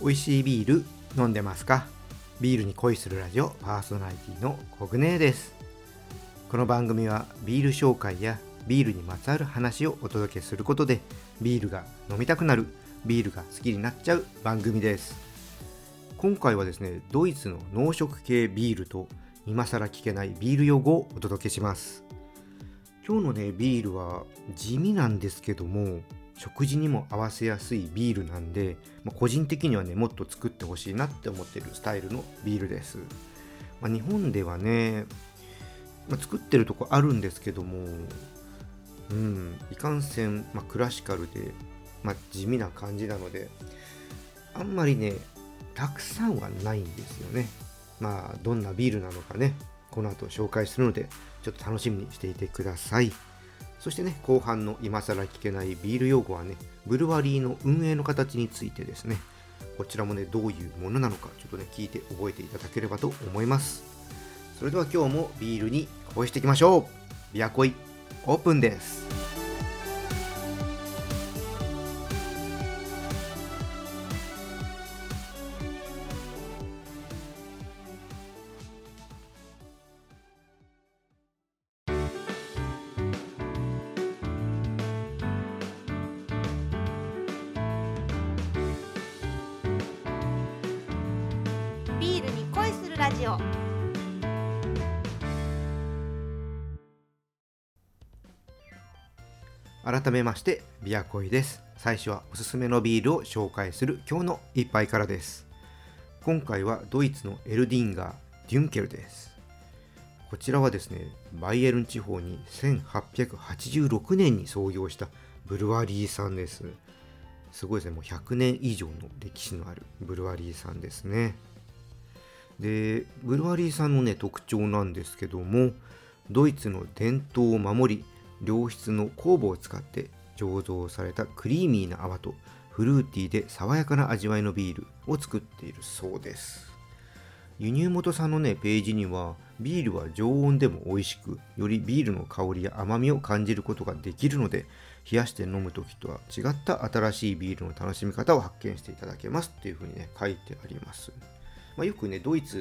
美味しいビール飲んでますか？ビールに恋するラジオパーソナリティのコグネです。この番組はビール紹介やビールにまつわる話をお届けすることでビールが飲みたくなるビールが好きになっちゃう番組です。今回はですねドイツの農食系ビールと今更聞けないビール用語をお届けします。今日のねビールは地味なんですけども食事にも合わせやすいビールなんで、まあ、個人的にはねもっと作ってほしいなって思ってるスタイルのビールです、まあ、日本ではね、まあ、作ってるとこあるんですけどもうんいかんせん、まクラシカルで、ま地味な感じなのであんまりねたくさんはないんですよね。まあどんなビールなのかねこの後紹介するのでちょっと楽しみにしていてください。そしてね後半の今更聞けないビール用語はねブルワリーの運営の形についてですね。こちらもねどういうものなのかちょっとね聞いて覚えていただければと思います。それでは今日もビールに恋していきましょう。ビアコイオープンです。改めましてビアコイです。最初はおすすめのビールを紹介する今日の一杯からです。今回はドイツのエルディンガーデュンケルです。こちらはですねバイエルン地方に1886年に創業したブルワリーさんです。すごいですね。もう100年以上の歴史のあるブルワリーさんですね。でブルワリーさんのね特徴なんですけどもドイツの伝統を守り良質の酵母を使って醸造されたクリーミーな泡とフルーティーで爽やかな味わいのビールを作っているそうです。輸入元さんのねページにはビールは常温でも美味しくよりビールの香りや甘みを感じることができるので冷やして飲む時とは違った新しいビールの楽しみ方を発見していただけますっていうふうにね書いてあります。まあ、よくね、ドイツ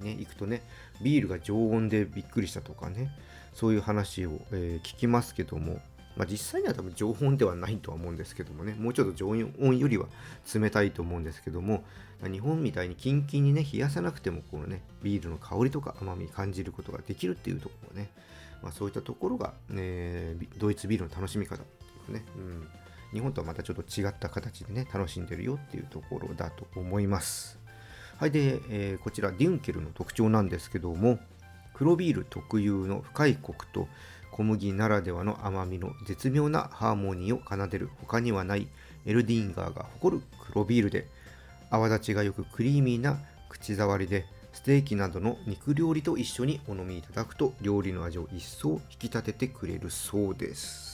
に、ね、行くとね、ビールが常温でびっくりしたとかね、そういう話を、えー、聞きますけども、まあ、実際には多分常温ではないとは思うんですけどもね、もうちょっと常温よりは冷たいと思うんですけども、日本みたいにキンキンにね、冷やさなくても、このね、ビールの香りとか甘み感じることができるっていうところね、まあ、そういったところが、ね、ドイツビールの楽しみ方っていうね、うん、日本とはまたちょっと違った形でね、楽しんでるよっていうところだと思います。はい、で、えー、こちらデュンケルの特徴なんですけども、黒ビール特有の深いコクと小麦ならではの甘みの絶妙なハーモニーを奏でる他にはないエルディンガーが誇る黒ビールで、泡立ちがよくクリーミーな口触りで、ステーキなどの肉料理と一緒にお飲みいただくと料理の味を一層引き立ててくれるそうです。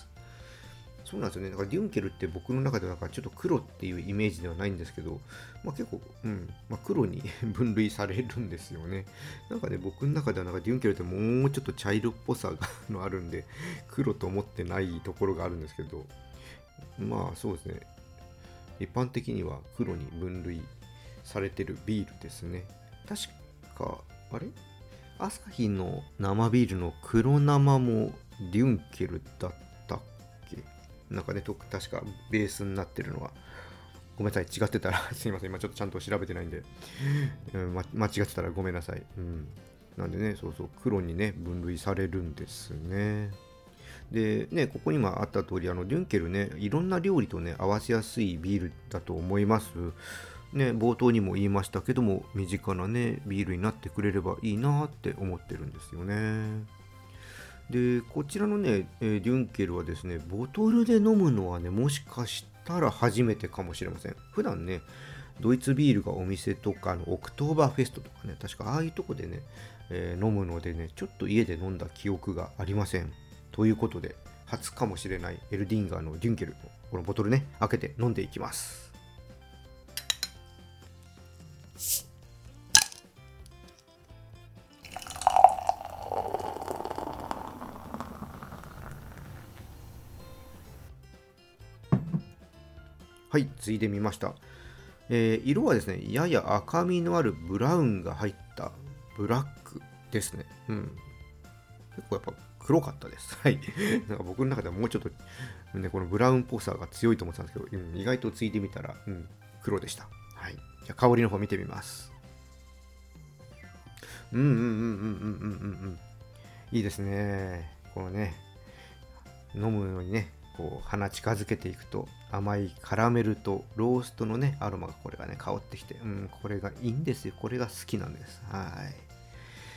そうなんですよね。だからデュンケルって僕の中ではなんかちょっと黒っていうイメージではないんですけど、まあ、結構、うんまあ、黒に 分類されるんですよね。なんかね、僕の中ではなんかデュンケルってもうちょっと茶色っぽさがあるんで、黒と思ってないところがあるんですけど、まあそうですね。一般的には黒に分類されてるビールですね。確か、あれ？朝日の生ビールの黒生もデュンケルだったなんかね、確かベースになってるのは、ごめんなさい、違ってたら すいません、今ちょっとちゃんと調べてないんで、うん、間違ってたらごめんなさい。うん。なんでね、そうそう、黒にね、分類されるんですね。で、ね、ここにもあった通り、あの、デュンケルね、いろんな料理とね、合わせやすいビールだと思います。ね、冒頭にも言いましたけども、身近なね、ビールになってくれればいいなって思ってるんですよね。でこちらのね、えデュンケルはですねボトルで飲むのはねもしかしたら初めてかもしれません。普段ねドイツビールがお店とかのオクトーバーフェストとかね確かああいうとこでね、えー、飲むのでねちょっと家で飲んだ記憶がありません。ということで初かもしれないエルディンガーのデュンケルのこのボトルね開けて飲んでいきます。はい次いでみました、えー、色はですねやや赤みのあるブラウンが入ったブラックですねうん結構やっぱ黒かったです。はい。なんか僕の中ではもうちょっと、ね、このブラウンっぽさが強いと思ってたんですけど、うん、意外とついてみたら、うん、黒でした。はい。じゃあ香りの方見てみます。うんうんうんうんうんうんうん。いいですね。このね、飲むのにね、こう鼻近づけていくと甘いカラメルとローストのねアロマがこれがね香ってきてうんこれがいいんですよ。これが好きなんです。はい。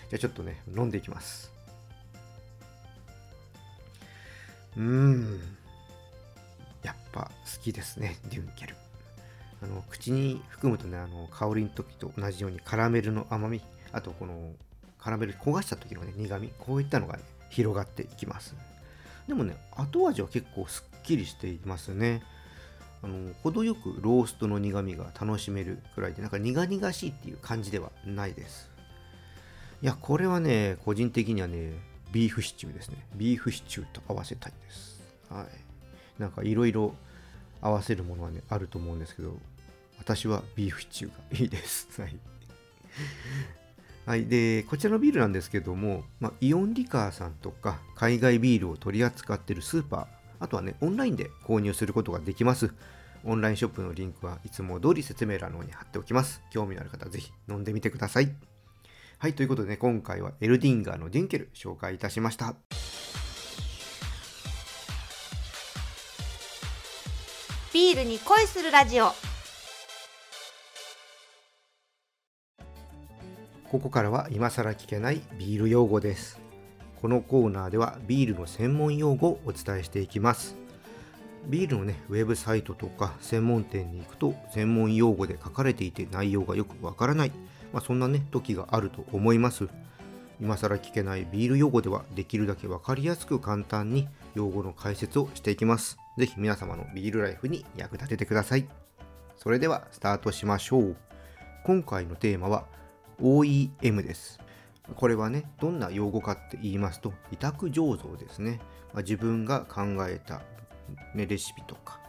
じゃあちょっとね飲んでいきます。うん。やっぱ好きですねデュンケル。あの口に含むとねあの香りの時と同じようにカラメルの甘みあとこのカラメル焦がした時のね苦みこういったのがね広がっていきます。でもね後味は結構すっきりしていますね。あの程よくローストの苦みが楽しめるくらいでなんか苦々しいっていう感じではないです。いやこれはね個人的にはねビーフシチューですね。ビーフシチューと合わせたいです。はい。なんかいろいろ合わせるものはねあると思うんですけど私はビーフシチューがいいです。はい。はい、でこちらのビールなんですけども、まあ、イオンリカーさんとか海外ビールを取り扱っているスーパーあとはねオンラインで購入することができます。オンラインショップのリンクはいつも通り説明欄の方に貼っておきます。興味のある方はぜひ飲んでみてください。はいということでね今回はエルディンガーのディンケル紹介いたしました。ビールに恋するラジオ。ここからは今更聞けないビール用語です。このコーナーではビールの専門用語をお伝えしていきます。ビールのね、ウェブサイトとか専門店に行くと専門用語で書かれていて内容がよくわからない。まあ、そんなね、時があると思います。今更聞けないビール用語ではできるだけわかりやすく簡単に用語の解説をしていきます。ぜひ皆様のビールライフに役立ててください。それではスタートしましょう。今回のテーマは OEM です。これはね、どんな用語かって言いますと、委託醸造ですね。まあ自分が考えた、ね、レシピとか、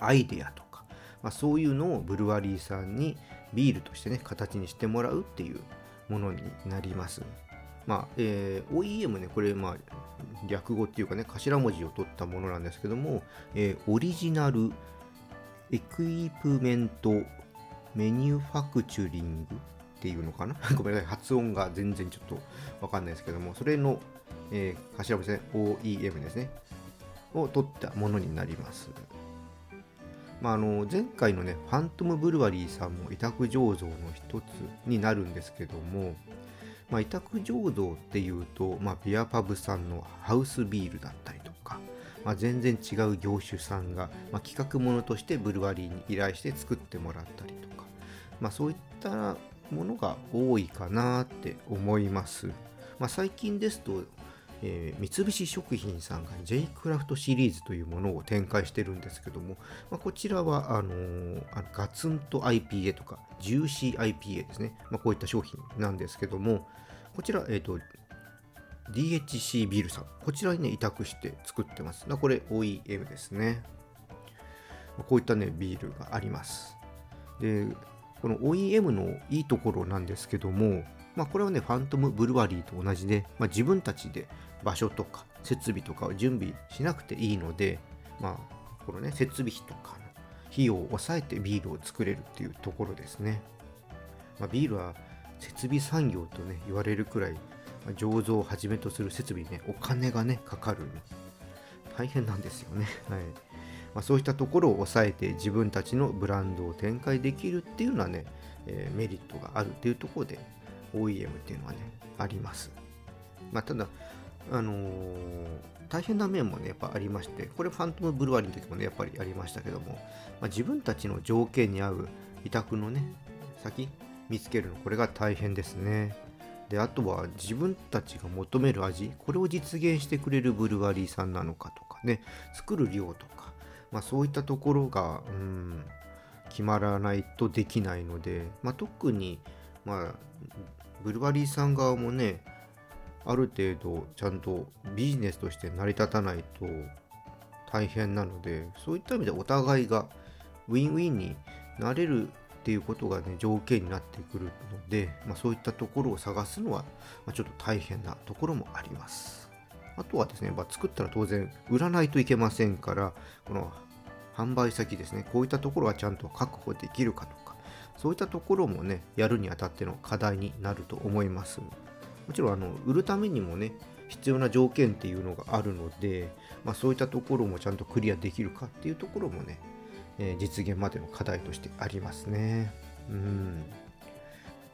アイデアとか、まあ、そういうのをブルワリーさんにビールとしてね、形にしてもらうっていうものになります。まあ、えー OEM ね、これ、まあ、略語っていうかね、頭文字を取ったものなんですけども、えーオリジナルエクイプメントメニューファクチュリングっていうのかな？ごめんなさい、発音が全然ちょっとわかんないですけども、それの、えー頭文字ですね、OEM ですね、を取ったものになります。まあ、あの前回のね、ファントムブルワリーさんも委託醸造の一つになるんですけども、まあ、委託醸造っていうと、まあ、ビアパブさんのハウスビールだったりとか、まあ、全然違う業種さんが、まあ、企画ものとしてブルワリーに依頼して作ってもらったりとか、まあ、そういったものが多いかなって思います。まあ、最近ですと、えー三菱食品さんが J クラフトシリーズというものを展開してるんですけども、まあ、こちらはあのーあのガツンと IPA とかジューシー IPA ですね、まあ、こういった商品なんですけどもこちら、えー、と DHC ビールさん。こちらにね委託して作ってます。これ OEM ですね。こういったねビールがあります。でこの OEM のいいところなんですけども、まあ、これはね、ファントムブルワリーと同じで、まあ、自分たちで場所とか設備とかを準備しなくていいので、まあ、このね、設備費とかの費用を抑えてビールを作れるっていうところですね。まあ、ビールは設備産業とね、言われるくらい、ま醸造をはじめとする設備にね、お金がね、かかる大変なんですよね。はい。まあ、そういったところを抑えて自分たちのブランドを展開できるっていうのはね、えーメリットがあるっていうところで OEM っていうのはねあります。まあ、ただ、あのー大変な面もねやっぱありましてこれファントムブルワリーの時もねやっぱりありましたけども、まあ、自分たちの条件に合う委託のね先見つけるのこれが大変ですね。であとは自分たちが求める味これを実現してくれるブルワリーさんなのかとかね作る量とか、まあ、そういったところが、うん、決まらないとできないので、まあ、特に、まあ、ブルワリーさん側もねある程度ちゃんとビジネスとして成り立たないと大変なのでそういった意味でお互いがウィンウィンに慣れるっていうことがね条件になってくるので、まあ、そういったところを探すのは、まあ、ちょっと大変なところもあります。あとはですね、まあ、作ったら当然売らないといけませんからこの販売先ですねこういったところはちゃんと確保できるかとかそういったところもねやるにあたっての課題になると思いますもちろんあの売るためにもね必要な条件っていうのがあるので、まあ、そういったところもちゃんとクリアできるかっていうところもね、えー、実現までの課題としてありますね。うん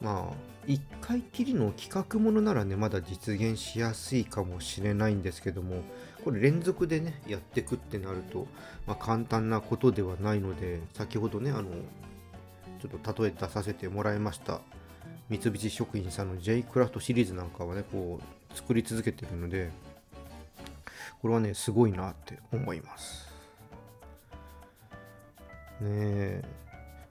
まあ1回きりの企画ものならねまだ実現しやすいかもしれないんですけどもこれ連続でねやっていくってなると、まあ、簡単なことではないので先ほどねあのちょっと例え出させてもらいました三菱食品さんの J クラフトシリーズなんかはねこう作り続けてるのでこれはねすごいなって思います。ねえ。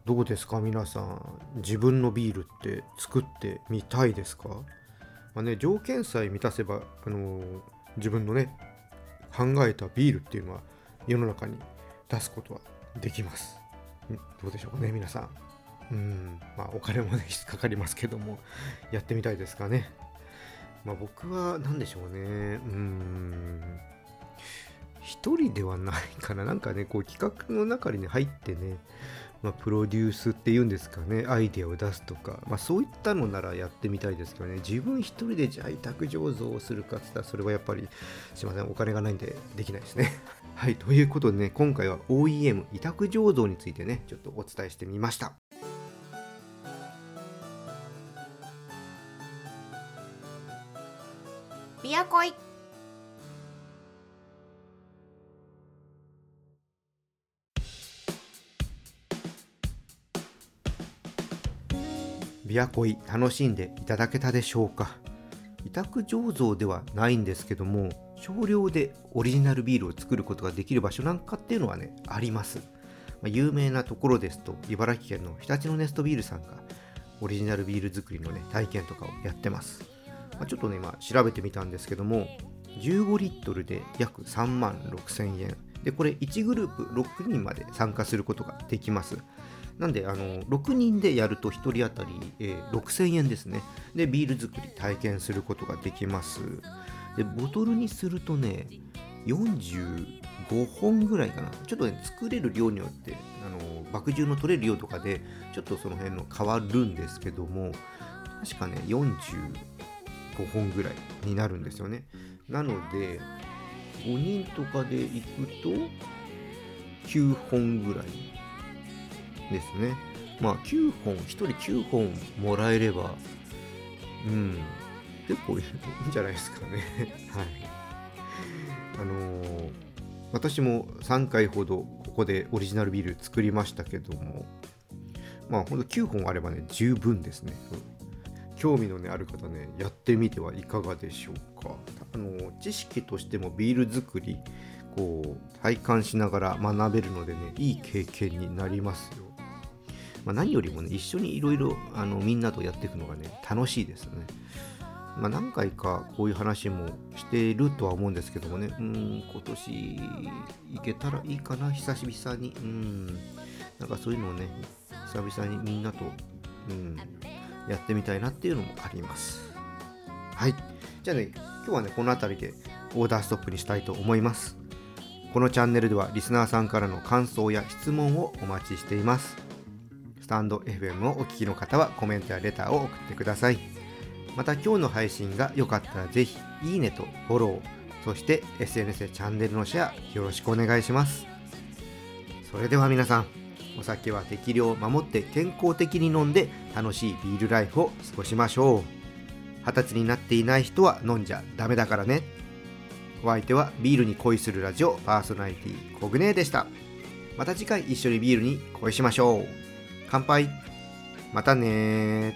どうですか？皆さん自分のビールって作ってみたいですか、まあね、条件さえ満たせば、あのー、自分のね考えたビールっていうのは世の中に出すことはできます。どうでしょうかね皆さん。うんまあお金もね引っかかりますけども。やってみたいですかね。まあ僕は何でしょうね。うん。一人ではないかな。なんかねこう企画の中に、入ってねまあ、プロデュースっていうんですかねアイデアを出すとか、まあ、そういったのならやってみたいですけどね。自分一人でじゃあ委託醸造をするかって言ったらそれはやっぱりすいませんお金がないんでできないですね。はいということでね今回は OEM 委託醸造についてねちょっとお伝えしてみました。ビアコイ。ビアコイ楽しんでいただけたでしょうか？委託醸造ではないんですけども少量でオリジナルビールを作ることができる場所なんかっていうのはねありますま有名なところですと茨城県の日立のネストビールさんがオリジナルビール作りのね体験とかをやってますまあ、ちょっとね、今調べてみたんですけども、15リットルで約3万6000円。で、これ1グループ6人まで参加することができます。なんで、あの、6人でやると1人当たり、えー、6000円ですね。で、ビール作り体験することができます。で、ボトルにするとね、45本ぐらいかな。ちょっとね、作れる量によって、あの、麦汁の取れる量とかで、ちょっとその辺の変わるんですけども、確かね、45本ぐらいになるんですよね。なので、5人とかで行くと、9本ぐらいですね。まあ、9本、1人9本もらえれば、うん、結構いいんじゃないですかね。はい。あのー、私も3回ほどここでオリジナルビール作りましたけども、まあ、ほんと9本あればね、十分ですね。うん興味の、ね、ある方ねやってみてはいかがでしょうかあの知識としてもビール作りこう体感しながら学べるのでねいい経験になりますよ、まあ、何よりもね一緒にいろいろみんなとやっていくのがね楽しいですねまあ、何回かこういう話もしているとは思うんですけどもね、うん、今年行けたらいいかな、久々に。うん、なんかそういうのをね、久々にみんなと、うん、やってみたいなっていうのもあります。はい。じゃあね、今日はね、この辺りでオーダーストップにしたいと思います。このチャンネルではリスナーさんからの感想や質問をお待ちしています。スタンド FM をお聞きの方はコメントやレターを送ってください。また今日の配信が良かったらぜひいいねとフォロー、そして SNS でチャンネルのシェアよろしくお願いします。それでは皆さん、お酒は適量を守って健康的に飲んで楽しいビールライフを過ごしましょう二十歳になっていない人は飲んじゃダメだからねお相手はビールに恋するラジオパーソナリティコグネーでしたまた次回一緒にビールに恋しましょう乾杯。またね